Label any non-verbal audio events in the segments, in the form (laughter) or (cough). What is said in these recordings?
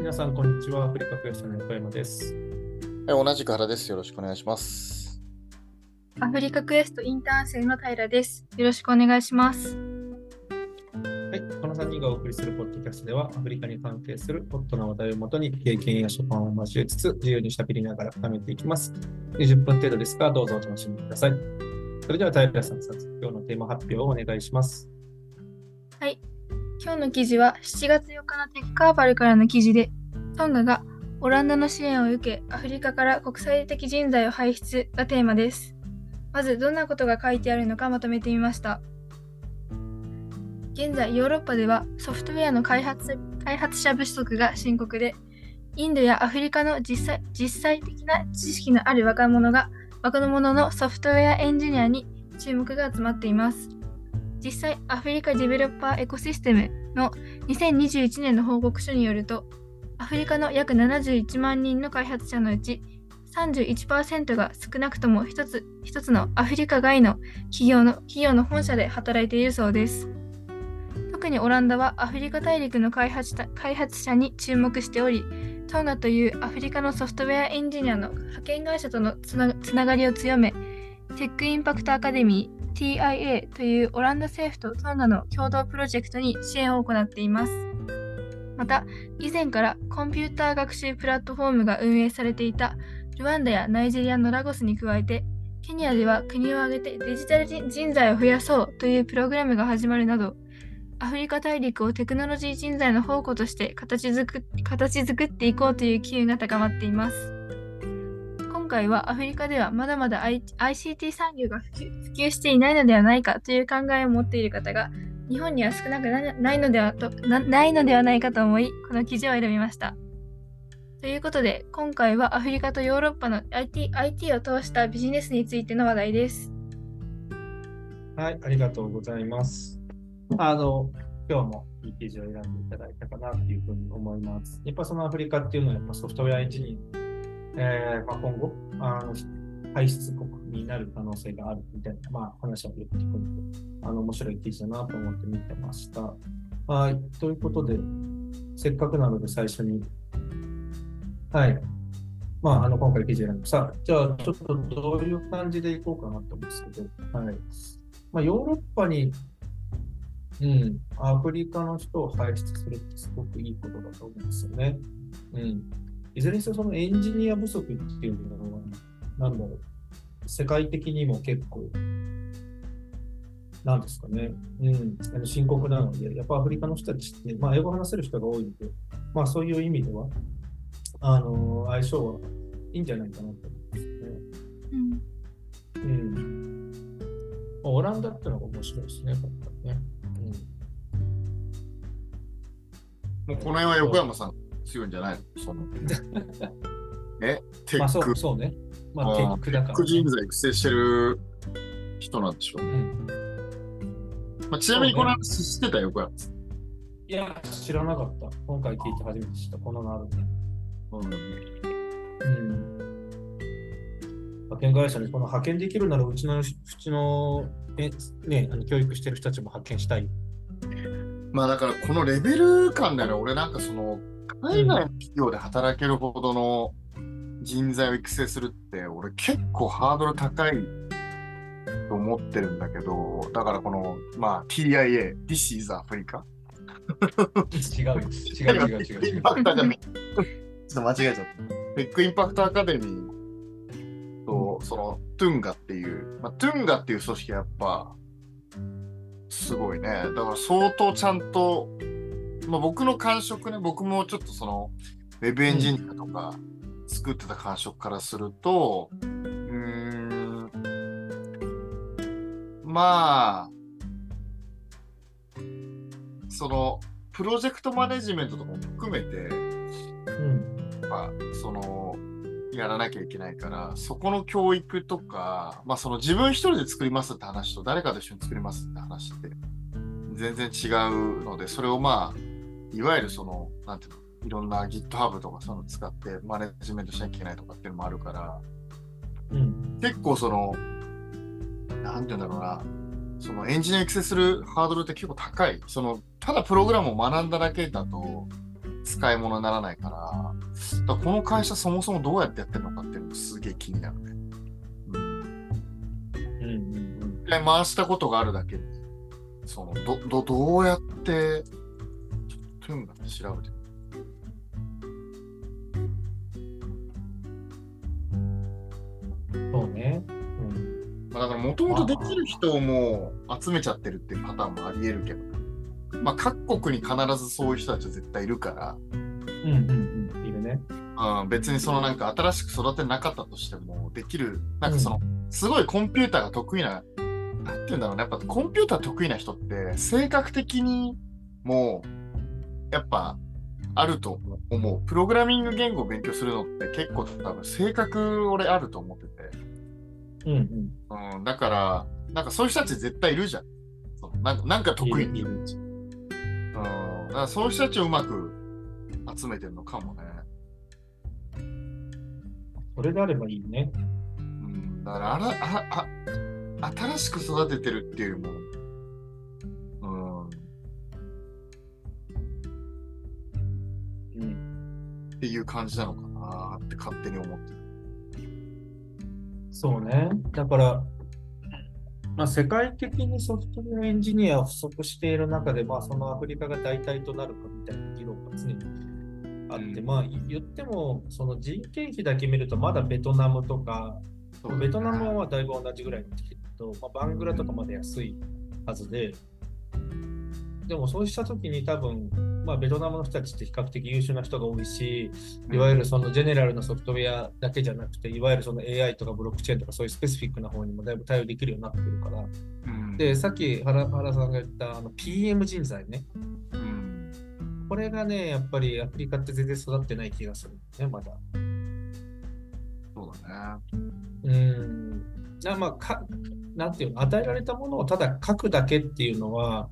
皆さん、こんにちは。アフリカクエストの横山です。はい、同じく原です。よろしくお願いします。アフリカクエストインターン生の平です。よろしくお願いします。はい、この3人がお送りするポッドキャストでは、アフリカに関係するホットな話題をもとに、経験や所感を交えつつ、自由にしゃべりながら深めていきます。20分程度ですが、どうぞお楽しみください。それでは、平さん、早速今日のテーマ発表をお願いします。今日の記事は7月4日のテックカーバルからの記事で、トンガがオランダの支援を受け、アフリカから国際的人材を輩出がテーマです。まず、どんなことが書いてあるのかまとめてみました。現在、ヨーロッパではソフトウェアの開発開発者不足が深刻で、インドやアフリカの実際実際的な知識のある若者が若者のソフトウェアエンジニアに注目が集まっています。実際、アフリカディベロッパーエコシステムの2021年の報告書によると、アフリカの約71万人の開発者のうち31%が少なくとも一つ一つのアフリカ外の企業の企業の本社で働いているそうです。特にオランダはアフリカ大陸の開発者開発者に注目しており、トンガというアフリカのソフトウェアエンジニアの派遣会社とのつなつながりを強め、テックインパクトアカデミー TIA というオランダ政府とトンガの共同プロジェクトに支援を行っています。また、以前からコンピューター学習プラットフォームが運営されていたルワンダやナイジェリアのラゴスに加えて、ケニアでは国を挙げてデジタル人材を増やそうというプログラムが始まるなど、アフリカ大陸をテクノロジー人材の宝庫として形作形作っていこうという機運が高まっています。今回はアフリカではまだまだ ICT 産業が普及していないのではないかという考えを持っている方が日本には少なくないのではとなないのではないかと思いこの記事を選びました。ということで今回はアフリカとヨーロッパの IT, IT を通したビジネスについての話題です。はい、ありがとうございます。あの、今日もいい記事を選んでいただいたかなというふうに思います。やっぱそのアフリカっていうのはやっぱソフトウェアエンジニア、えーまあ、今後あの、排出国になる可能性があるみたいな、まあ、話をよく聞くので、あの面白い記事だなと思って見てました。はい、ということで、せっかくなので最初に、はい、まあ、あの今回記事選んで、さあ、じゃあちょっとどういう感じでいこうかなと思うんですけど、はい。まあ、ヨーロッパに、うん、アフリカの人を輩出するってすごくいいことだと思うんですよね。うん。いずれにせよそのエンジニア不足っていうのは、なんだろう、世界的にも結構、なんですかね、うん、あの深刻なので、やっぱアフリカの人たちって、まあ、英語話せる人が多いので、まあ、そういう意味では、あの相性はいいんじゃないかなと思いますね。うんうん。オランダってのが面白いですね、今回ね。もうこの辺は横山さん強いんじゃないの？その (laughs) え？テック、そうそうね。まあ、テックだから、テック人ね。材育成してる人なんでしょう。うん、まあ、ちなみにこの話知ってた横山さん。いや、知らなかった。今回聞いて初めて知った。このあるんだ。うんうん。派遣会社にこの派遣できるなら、うちの、うちの、えね、あの教育してる人たちも派遣したい。まあだからこのレベル感だよね、俺なんかその海外の企業で働けるほどの人材を育成するって、俺結構ハードル高いと思ってるんだけど、だからこの、まあ TIA、This is Africa？違うよ。違う違う違う違う。ちょっと間違えちゃった。テックインパクトアカデミーと、そのトゥンガっていう、まあ、トゥンガっていう組織はやっぱ、すごいね。だから相当ちゃんと、まあ、僕の感触ね、僕もちょっとその、ウェブエンジニアとか作ってた感触からすると、うーん、まあ、その、プロジェクトマネジメントとかも含めて、うん。やっぱそのやらなきゃいけないからそこの教育とか、まあ、その自分一人で作りますって話と誰かと一緒に作りますって話って全然違うのでそれをまあいわゆるそのなんていうのいろんな GitHub とかそういうの使ってマネジメントしなきゃいけないとかっていうのもあるからうん。結構そのなんていうんだろうなそのエンジニア育成するハードルって結構高いそのただプログラムを学んだだけだと使い物にならないから、だからこの会社そもそもどうやってやってるのかっていうのもすげえ気になるね。うん。うんうん一回回したことがあるだけで、その、ど、ど、どうやって、ちょっとトゥンが調べてうん。そうね。うん。まあ、だからもともとできる人をもう集めちゃってるっていうパターンもあり得るけど、まあ各国に必ずそういう人たちは絶対いるから、うんうんうん。いるね。うん、別にそのなんか新しく育てなかったとしてもできる、なんかその、すごいコンピューターが得意な、なんて言うんだろうね、やっぱコンピューター得意な人って性格的にもやっぱあると思う。プログラミング言語を勉強するのって結構多分性格俺あると思ってて。うんうん。うん、だから、なんかそういう人たち絶対いるじゃん。そのなんかなんか得意に。いるうん。だからそういう人たちをうまく集めてるのかもね。それであればいいね。うん。だからあらああ、新しく育ててるっていうよりも、っていう感じなのかなって勝手に思ってる。そうね。だから、まあ、世界的にソフトウェアエンジニアを不足している中で、まあ、そのアフリカが代替となるかみたいな議論が常にあって、うんまあ、言っても、その人件費だけ見ると、まだベトナムとか、ベトナムはまあだいぶ同じぐらいになってきてるけど、まあ、バングラとかまで安いはずで、でもそうしたときに多分、まあ、ベトナムの人たちって比較的優秀な人が多いし、いわゆるそのジェネラルなソフトウェアだけじゃなくて、いわゆるその AI とかブロックチェーンとかそういうスペシフィックな方にもだいぶ対応できるようになってるから。うん、で、さっき原原さんが言ったあの PM 人材ね。うん、これがね、やっぱりアフリカって全然育ってない気がするね、まだ。そうだね。うん。なまあ、かなんていうの、与えられたものをただ書くだけっていうのは、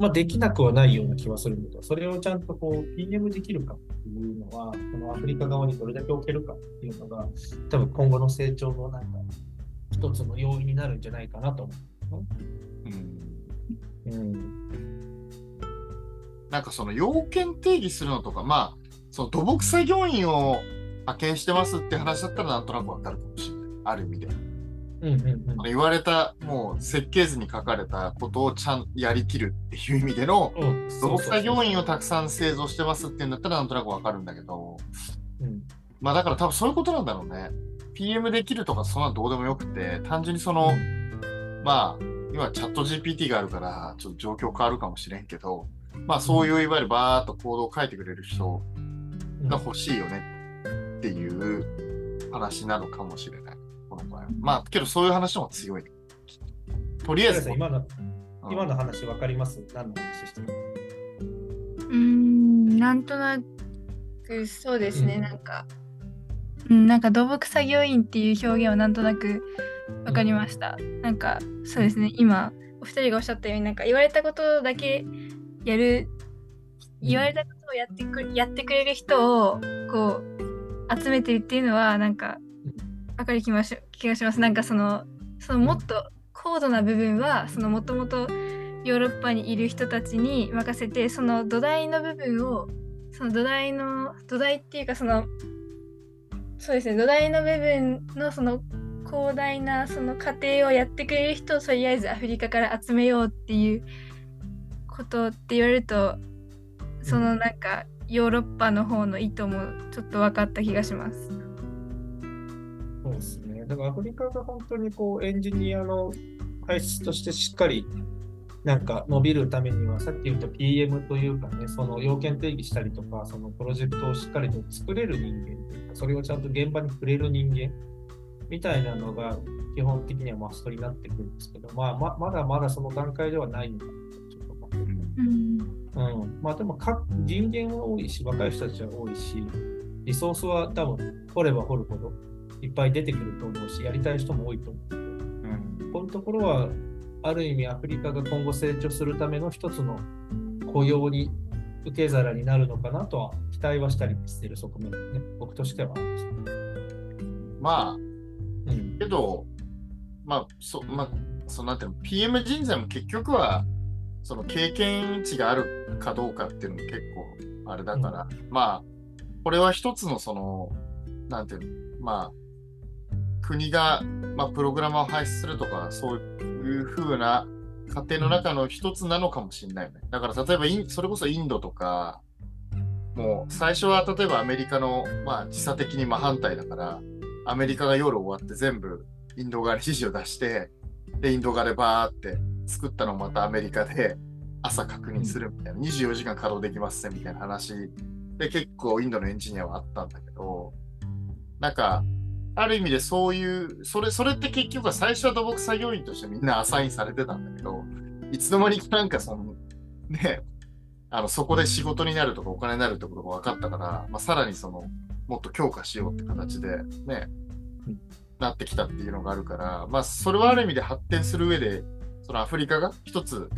まあ、できなくはないような気はするんだけど、それをちゃんとこう PM できるかっていうのは、このアフリカ側にどれだけ置けるかっていうのが、多分今後の成長のなんか、一つの要因になるんじゃないかなと思うんう。うん。なんかその要件定義するのとか、まあ、その土木作業員を派遣してますって話だったらなんとなくわかるかもしれない。ある意味で。うんうんうんあの言われた、もう設計図に書かれたことをちゃんやりきるっていう意味での、うん。土木作業員をたくくさん製造してますっていうんだったらなんとなくわかるんだけど、うん。まあだから多分そういうことなんだろうね。PM できるとかそんなのどうでもよくて、単純にその、まあ、今チャット GPT があるから、ちょっと状況変わるかもしれんけど、まあそういういわゆるバーっとコードを書いてくれる人が欲しいよねっていう話なのかもしれない。この場合は。まあ、けどそういう話の方が強いね。とりあえず、今のうん。今の話分かります？何の話してるうーん、なんとなくそうですね、うん。なんか、うん、なんか土木作業員っていう表現はなんとなくわかりました。なんか、そうですね、今、お二人がおっしゃったように、なんか言われたことだけやる、言われたことをやってくやってくれる人を、こう、集めてるっていうのは、なんか、わかる気がし気がします。なんかその、そのもっと高度な部分は、そのもともとヨーロッパにいる人たちに任せてその土台の部分をその土台の土台っていうかそのそうですね土台の部分のその広大なその過程をやってくれる人をとりあえずアフリカから集めようっていうことって言われるとそのなんかヨーロッパの方の意図もちょっと分かった気がします。そうですね。だからアフリカが本当にこうエンジニアの配質としてしっかりなんか伸びるためには、さっき言った PM というかね、その要件定義したりとか、そのプロジェクトをしっかりと作れる人間というか、それをちゃんと現場に触れる人間みたいなのが基本的にはマストになってくるんですけど、まあ、ままだまだその段階ではないのかなとちょっと思って。るうん。うん、まあでもか人間は多いし、若い人たちは多いし、リソースは多分掘れば掘るほどいっぱい出てくると思うし、やりたい人も多いと思う。うんこういうところは、ある意味アフリカが今後成長するための一つの雇用に受け皿になるのかなとは期待はしたりしている側面ね。僕としては。まあ、うん。けど、まあ、そ、まあ、そのなんていうの、PM 人材も結局は、その経験値があるかどうかっていうのも結構あれだから、まあ、これは一つのその、なんていうの、まあ、国が、まあ、プログラマーを廃止するとか、そういう風な過程の中の一つなのかもしれないよね。だから、例えばイン、それこそインドとか、もう最初は例えばアメリカの、まあ、時差的に真反対だから、アメリカが夜終わって全部インド側に指示を出して、で、インド側でバーって作ったのをまたアメリカで朝確認するみたいな、24時間稼働できますねみたいな話で結構インドのエンジニアはあったんだけど、なんか、ある意味でそういう、それ、それって結局は最初は土木作業員としてみんなアサインされてたんだけど、いつの間にかなんかその、ね、あの、そこで仕事になるとかお金になるってことが分かったから、まあ、さらにその、もっと強化しようって形でね、うん。なってきたっていうのがあるから、まあ、それはある意味で発展する上で、そのアフリカが一つ、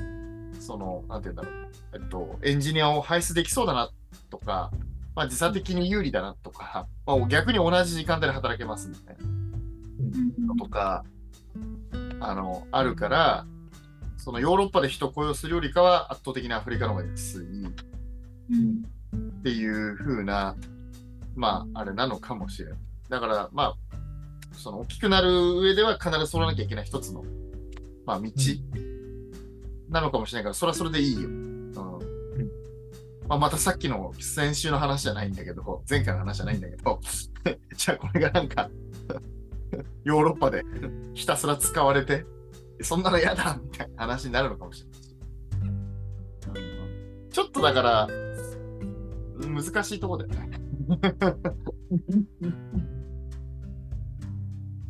その、なんて言うんだろう、えっと、エンジニアを排出できそうだなとか、まあ、時差的に有利だなとか、まあ、逆に同じ時間帯で働けますみたいなのとか、あの、あるから、そのヨーロッパで人を雇用するよりかは圧倒的にアフリカの方が安いうん。っていう風な、まあ、あれなのかもしれない。だから、まあ、その大きくなる上では必ず取らなきゃいけない一つの、まあ、道なのかもしれないから、それはそれでいいよ。うんまあ、またさっきの先週の話じゃないんだけど、前回の話じゃないんだけど、(laughs) じゃあこれがなんか、(laughs) ヨーロッパで (laughs) ひたすら使われて、そんなの嫌だみたいな話になるのかもしれないちょっとだから、難しいとこだよね。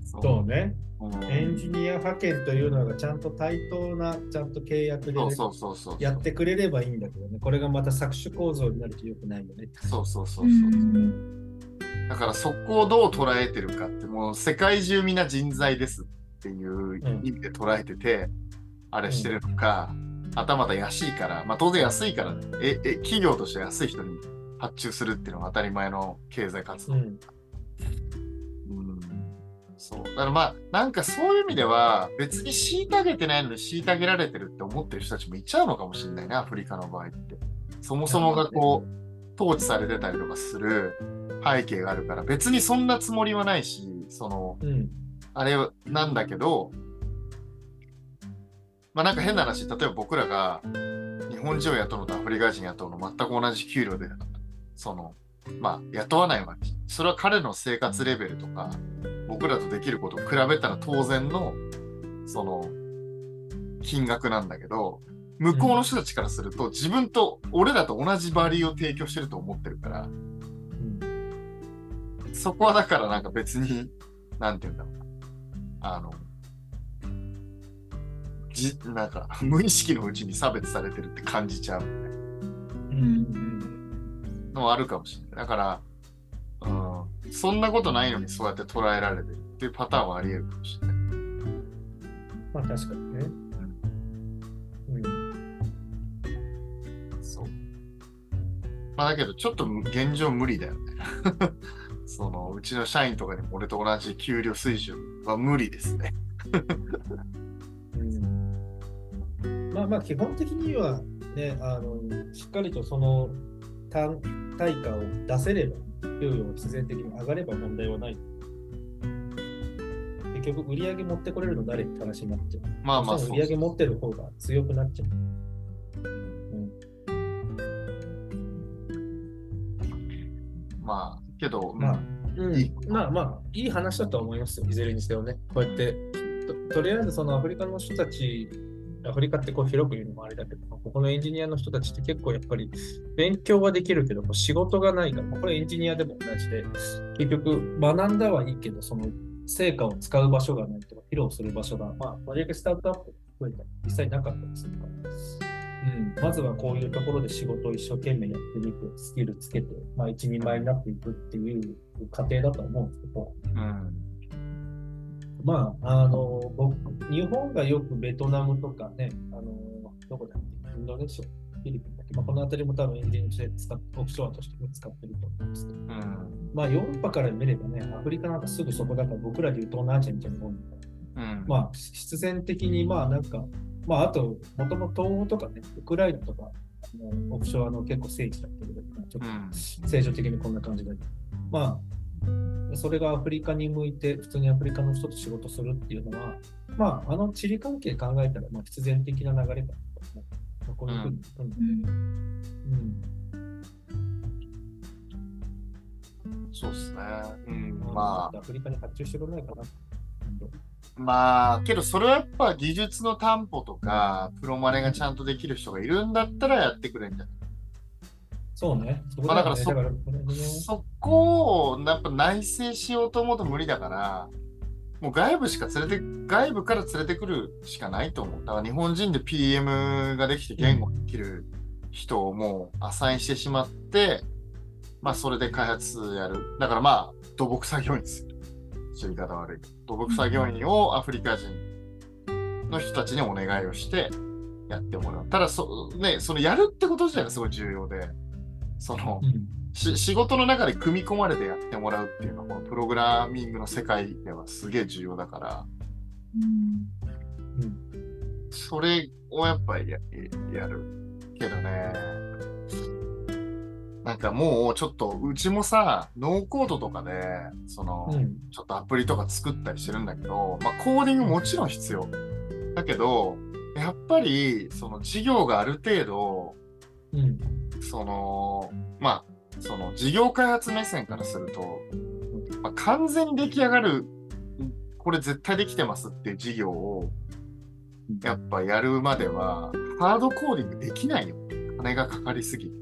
そうね。うんエンジニア派遣というのがちゃんと対等な、ちゃんと契約でね、そうそうそうそう。やってくれればいいんだけどね。これがまた搾取構造になると良くないよね。そうそうそうそう。うんだからそこをどう捉えてるかって、もう世界中みんな人材ですっていう意味で捉えてて、あれしてるのか、はたまた安いから、まあ当然安いからね、え、え、企業として安い人に発注するっていうのは当たり前の経済活動。うん。うんそう。だからまあ、なんかそういう意味では、別に虐げてないのに虐げられてるって思ってる人たちもいちゃうのかもしれないね、アフリカの場合って。そもそもがこう、統治されてたりとかする背景があるから、別にそんなつもりはないし、その、うん。あれなんだけど、まあなんか変な話、例えば僕らが日本人を雇うのとアフリカ人雇うの全く同じ給料で、その、まあ雇わないわけ。それは彼の生活レベルとか、僕らとできることを比べたら当然の、その、金額なんだけど、向こうの人たちからすると、自分と俺らと同じバリューを提供してると思ってるから、うんそこはだからなんか別に、なんて言うんだろうな。あの、じ、なんか無意識のうちに差別されてるって感じちゃううんのはあるかもしれない。だから、うん、そんなことないのにそうやって捉えられてるっていうパターンはあり得るかもしれない。まあ確かにね。うん。そう。まあだけどちょっと現状無理だよね。(laughs) そのうちの社員とかにも俺と同じ給料水準は無理ですね。うんまあまあ基本的にはね、あのしっかりとその単対価を出せれば、給与が必然的に上がれば問題はない。結局、売り上げ持ってこれるの誰って話になっちゃう。まあまあ売り上げ持ってる方が強くなっちゃう。まあけど、まあ、うんいいまあまあ、いい話だとは思いますよ、いずれにせよね。こうやって、ととりあえずそのアフリカの人たち、アフリカってこう広く言うのもあれだけど、ここのエンジニアの人たちって結構やっぱり勉強はできるけど、仕事がないから、これエンジニアでも同じで、結局学んだはいいけど、その成果を使う場所がないとか、披露する場所が、まあ、とりあえずスタートアップ増えたら実際なかったりするから。うん、まずはこういうところで仕事を一生懸命やってみて、スキルつけて、まあ、一人前になっていくっていう過程だと思うんですけど、うん。まあ、あの、僕、日本がよくベトナムとかね、あの、どこだっけ、インドネシア、フィリピンだっけ、まあ、この辺りも多分エンジンとして使っオフショアとして使ってると思うんですけど、うん。まあ、ヨーロッパから見ればね、アフリカなんかすぐそこだから、僕らでいう東南アジアみたいなもんだからうん。まあ、必然的に、まあ、なんか、まあ、あと、もともと東欧とかね、ウクライナとか、オフショアの結構聖地だったけど、ちょうっん。と正常的にこんな感じで。まあ、それがアフリカに向いて、普通にアフリカの人と仕事するっていうのは、まあ、あの地理関係考えたら、まあ、必然的な流れかなと思う。まあこういうふうに、うんうんそうっすね。うん。うんまあ、アフリカに発注してくれないかな。まあ、けどそれはやっぱ技術の担保とか、プロマネがちゃんとできる人がいるんだったらやってくれんじゃない？そうね。そこまあだからそだからそこをやっぱ内製しようと思うと無理だから、もう外部しか連れて、外部から連れてくるしかないと思う。だから日本人で PM ができて言語できる人をもうアサインしてしまって、まあそれで開発やる。だからまあ土木作業員ですよ。言い方悪い。土木作業員をアフリカ人の人たちにお願いをしてやってもらう。ただそ、ね、そのやるってこと自体がすごい重要で、その、うん。し仕事の中で組み込まれてやってもらうっていうのはこのプログラミングの世界ではすげえ重要だから。うん。それをやっぱりややるけどね。なんかもうちょっとうちもさノーコードとかでその、うん。ちょっとアプリとか作ったりしてるんだけど、まあ、コーディングもちろん必要。だけどやっぱりその事業がある程度うんそのまあその事業開発目線からすると、まあ、完全に出来上がるこれ絶対できてますっていう事業をやっぱやるまではハードコーディングできないよ。金がかかりすぎ。る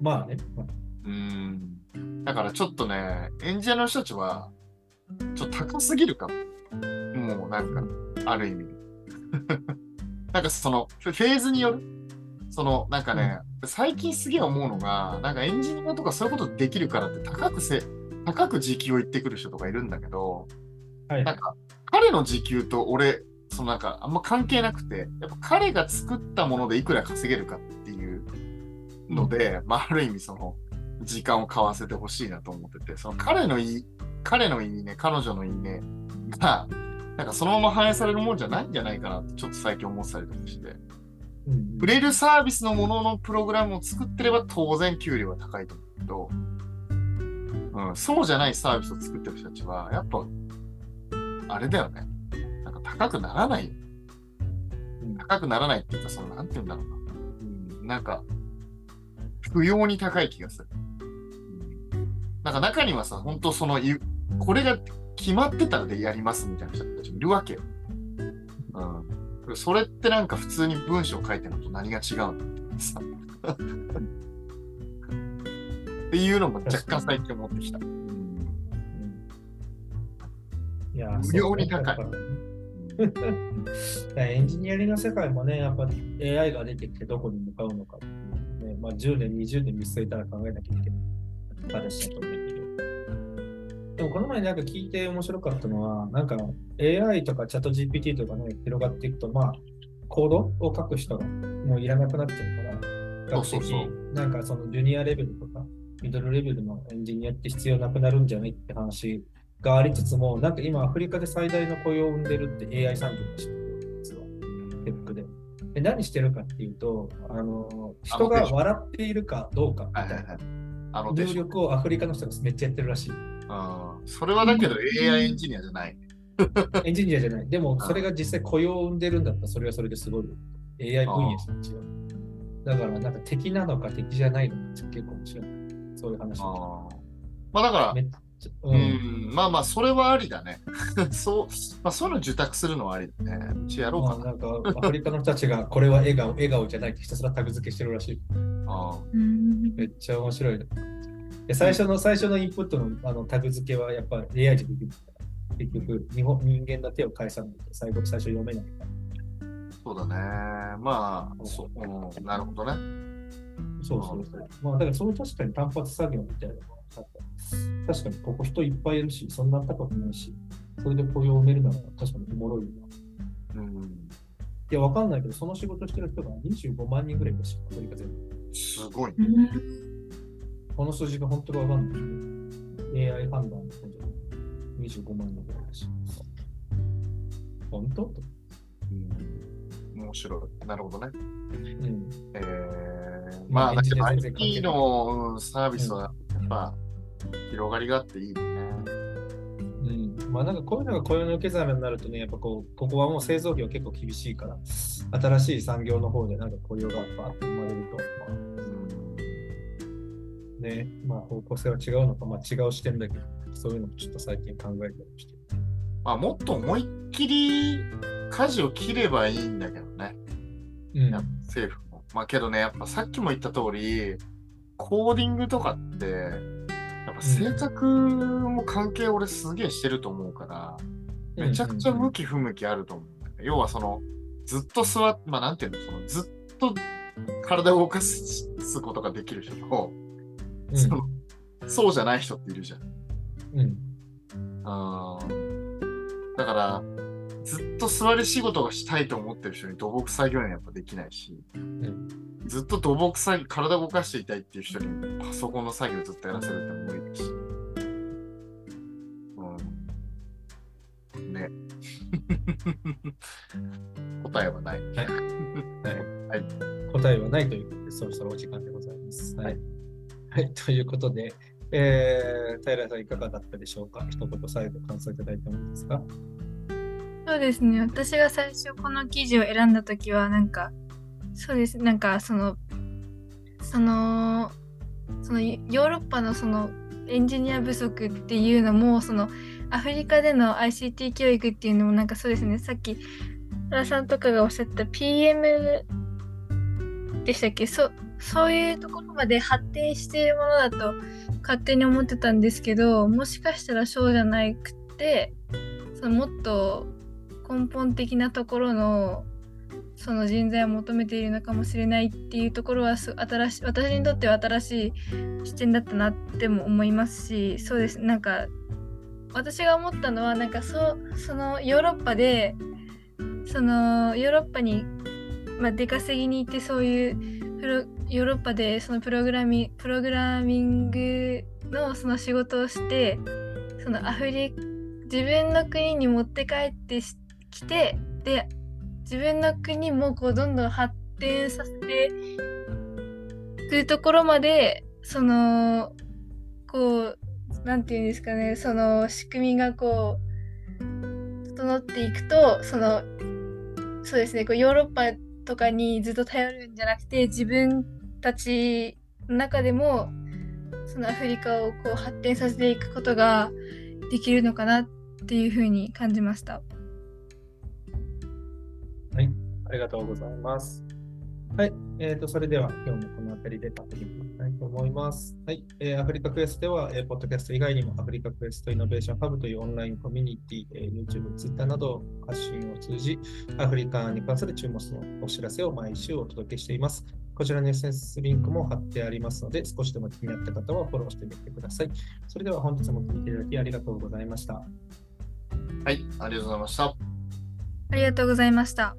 まあね。うん。だからちょっとねエンジニアの人たちはちょっと高すぎるかも。もうなんかある意味。(laughs) なんかそのフェーズによる。そのなんかね、最近すげえ思うのがなんかエンジニアとかそういうことできるからって高くせ高く時給を言ってくる人とかいるんだけどはい。なんか彼の時給と俺そのなんかあんま関係なくてやっぱ彼が作ったものでいくら稼げるかっていうので、まあある意味その時間を買わせてほしいなと思っててその彼のいい彼のいいね彼女のいいねがなんかそのまま反映されるもんじゃないんじゃないかなってちょっと最近思ってたりとかしてうん売れるサービスのもののプログラムを作ってれば当然給料は高いと思うけど、うん、そうじゃないサービスを作ってる人たちはやっぱあれだよね。なんか高くならない。高くならないっていうかそのなんて言うんだろうな、うん、なんか不要に高い気がする、うん、なんか中にはさ本当そのゆこれが決まってたらでやりますみたいな人たちもいるわけよ、うん、それってなんか普通に文章書いてるのと何が違うんだってさっていうのも若干最近思ってきた、うん。いや無料に高い。(laughs) エンジニアリングの世界もね、やっぱ AI が出てきてどこに向かうのかね、まあ、10年、20年見据えたら考えなきゃいけない。話だと思うけど。でもこの前なんか聞いて面白かったのは、なんか AI とかチャット GPT とかね、広がっていくと、まあ、コードを書く人がもういらなくなっちゃうから、的なんかそのジュニアレベルとか、ミドルレベルのエンジニアって必要なくなるんじゃないって話がありつつも、なんか今アフリカで最大の雇用を生んでるって AI 産業らしいんですよ、実は。テックで。で何してるかっていうと、あの人が笑っているかどうかみたいな力をアフリカの人がめっちゃやってるらしい。うんそれはだけど AI エンジニアじゃない。エンジニアじゃない。でもそれが実際雇用を生んでるんだったらそれはそれですごいよ。AI 分野と違う。だからなんか敵なのか敵じゃないのか結構面白い。そういう話。あーまあだからめ、っちゃ、ううん。ん、まあまあ、それはありだね。(laughs) そう、まあ、そういうの受託するのはありだね。うちやろうかな。まあなんかアフリカの人たちがこれは笑顔、笑顔じゃないってひたすらタグ付けしてるらしい。あうんめっちゃ面白いね。で最初の最初のインプットのあのタグ付けはやっぱ AI でできるから。結局日本、人間の手を返さないと最後、最初読めないから。そうだね。まあ、そう、うん、なるほどね。そうそうそう。まあ、だからその確かに単発作業みたいなのがあった。確かにここ人いっぱいいるし、そんな高くないし、それで雇用を埋めるなら確かにおもろいよな。いうん、や、わかんないけど、その仕事してる人が25万人ぐらいいるし、アフリカ全部。すごいね。この数字が本当かわかんないけど。AI 判断の方じゃない25万人ぐらいだし。本当？とうん、面白い。なるほどね。うん。えまあ、だけど IT の、うん、サービスはやっぱ広がりがあっていいよね。うん、まあなんかこういうのが雇用の受け皿になるとね、やっぱこう、ここはもう製造業結構厳しいから、新しい産業の方でなんか雇用がバーッと生まれると、まあ、ね、まあ方向性は違うのか、まあ違う視点だけど、そういうのもちょっと最近考えたりして。まあ、もっと思いっきり舵を切ればいいんだけどね、うん政府も。まあけどね、やっぱさっきも言った通り、コーディングとかって、やっぱ制作も関係俺すげえしてると思うから、めちゃくちゃ向き不向きあると思うんだよね。要はその、ずっと座って、まあなんていうの、そのずっと体を動かすことができる人と、うんそのそうじゃない人っているじゃん。うんあーだから、ずっと座り仕事がしたいと思ってる人に土木作業員はやっぱできないし、んずっと土木作業、体を動かしていたいっていう人にパソコンの作業ずっとやらせるって無理だし。うん。ね。(laughs) 答えはない。はい (laughs) はい。答えはないということで、そろそろお時間でございます。はい。はい、ということで、えー、平さんいかがだったでしょうか？一言最後感想いただいてもいいですか？そうですね。私が最初この記事を選んだ時はなんかそうです。なんかそのそのそのヨーロッパのそのエンジニア不足っていうのもそのアフリカでの ICT 教育っていうのもなんかそうですね。さっき原さんとかがおっしゃった PM でしたっけ？そそういうところまで発展しているものだと勝手に思ってたんですけどもしかしたらそうじゃなくてそのもっと根本的なところのその人材を求めているのかもしれないっていうところは新し私にとっては新しい視点だったなっても思いますしそうです。なんか私が思ったのはなんかそそのヨーロッパでそのヨーロッパに、まあ、出稼ぎに行ってそういうプロヨーロッパでそのプログラミプログラミングのその仕事をしてそのアフリ自分の国に持って帰ってきてで自分の国もこうどんどん発展させていくところまでそのこうなんていうんですかねその仕組みがこう整っていくとそのそうですねこうヨーロッパとかにずっと頼るんじゃなくて自分たちの中でもそのアフリカをこう発展させていくことができるのかなっていうふうに感じました。はい、ありがとうございます。はい、えー、とそれでは今日もこの辺りで終わっていきたいと思います。はい、えーアフリカクエストでは、えーポッドキャスト以外にもアフリカクエストイノベーションハブというオンラインコミュニティ、えー YouTube、Twitter など発信を通じ、アフリカに関する注目のお知らせを毎週お届けしています。こちらの SNS リンクも貼ってありますので、少しでも気になった方はフォローしてみてください。それでは本日も聞いていただきありがとうございました。はい、ありがとうございました。ありがとうございました。